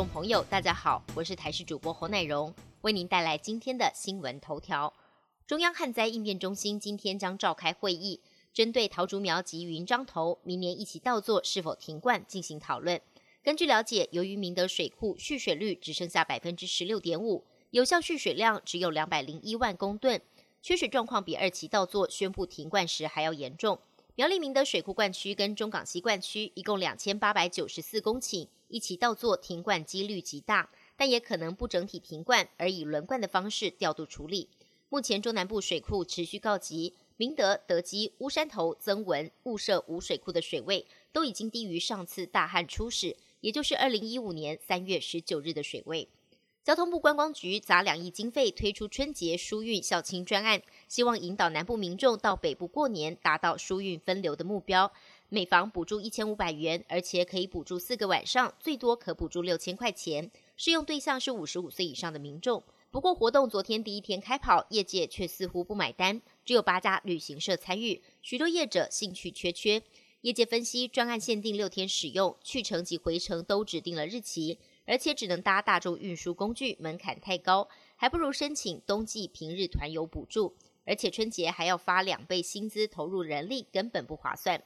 众朋友，大家好，我是台视主播侯乃荣，为您带来今天的新闻头条。中央旱灾应变中心今天将召开会议，针对桃竹苗及云漳头明年一起稻作是否停灌进行讨论。根据了解，由于明德水库蓄水率只剩下百分之十六点五，有效蓄水量只有两百零一万公吨，缺水状况比二期稻作宣布停灌时还要严重。苗栗明德水库灌区跟中港西灌区一共两千八百九十四公顷，一起稻作停灌几率极大，但也可能不整体停灌，而以轮灌的方式调度处理。目前中南部水库持续告急，明德、德基、乌山头、增文、雾社五水库的水位都已经低于上次大旱初始，也就是二零一五年三月十九日的水位。交通部观光局砸两亿经费推出春节疏运孝亲专案，希望引导南部民众到北部过年，达到疏运分流的目标。每房补助一千五百元，而且可以补助四个晚上，最多可补助六千块钱。适用对象是五十五岁以上的民众。不过，活动昨天第一天开跑，业界却似乎不买单，只有八家旅行社参与，许多业者兴趣缺缺。业界分析，专案限定六天使用，去程及回程都指定了日期，而且只能搭大众运输工具，门槛太高，还不如申请冬季平日团游补助，而且春节还要发两倍薪资，投入人力根本不划算。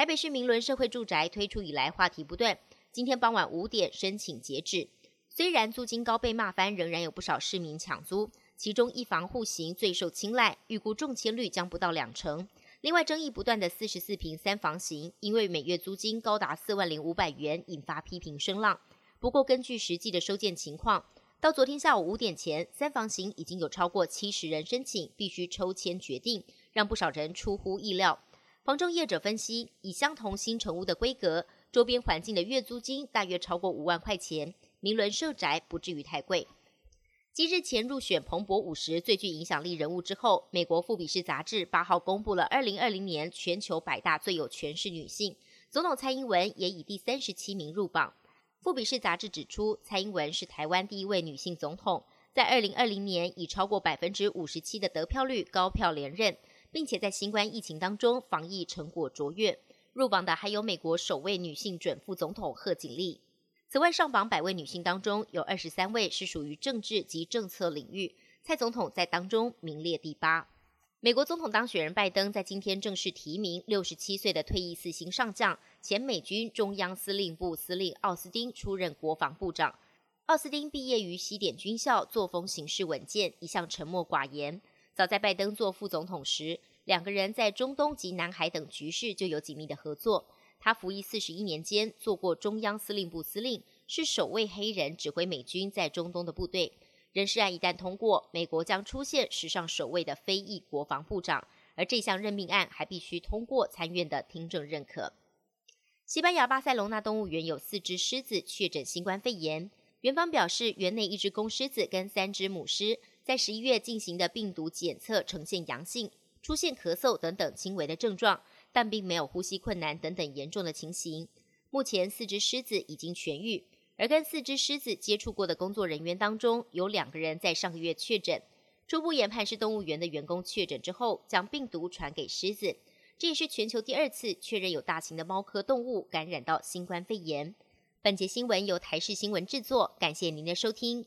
台北市明伦社会住宅推出以来话题不断，今天傍晚五点申请截止。虽然租金高被骂翻，仍然有不少市民抢租。其中一房户型最受青睐，预估中签率将不到两成。另外，争议不断的四十四平三房型，因为每月租金高达四万零五百元，引发批评声浪。不过，根据实际的收件情况，到昨天下午五点前，三房型已经有超过七十人申请，必须抽签决定，让不少人出乎意料。房仲业者分析，以相同新城屋的规格，周边环境的月租金大约超过五万块钱。明伦社宅不至于太贵。继日前入选彭博五十最具影响力人物之后，美国富比士杂志八号公布了二零二零年全球百大最有权势女性，总统蔡英文也以第三十七名入榜。富比士杂志指出，蔡英文是台湾第一位女性总统，在二零二零年以超过百分之五十七的得票率高票连任，并且在新冠疫情当中防疫成果卓越。入榜的还有美国首位女性准副总统贺锦丽。此外，上榜百位女性当中，有二十三位是属于政治及政策领域。蔡总统在当中名列第八。美国总统当选人拜登在今天正式提名六十七岁的退役四星上将、前美军中央司令部司令奥斯汀出任国防部长。奥斯汀毕业于西点军校，作风行事稳健，一向沉默寡言。早在拜登做副总统时，两个人在中东及南海等局势就有紧密的合作。他服役四十一年间，做过中央司令部司令，是首位黑人指挥美军在中东的部队。人事案一旦通过，美国将出现史上首位的非裔国防部长，而这项任命案还必须通过参院的听证认可。西班牙巴塞隆纳动物园有四只狮子确诊新冠肺炎，园方表示，园内一只公狮子跟三只母狮在十一月进行的病毒检测呈现阳性，出现咳嗽等等轻微的症状。但并没有呼吸困难等等严重的情形。目前四只狮子已经痊愈，而跟四只狮子接触过的工作人员当中，有两个人在上个月确诊。初步研判是动物园的员工确诊之后，将病毒传给狮子。这也是全球第二次确认有大型的猫科动物感染到新冠肺炎。本节新闻由台视新闻制作，感谢您的收听。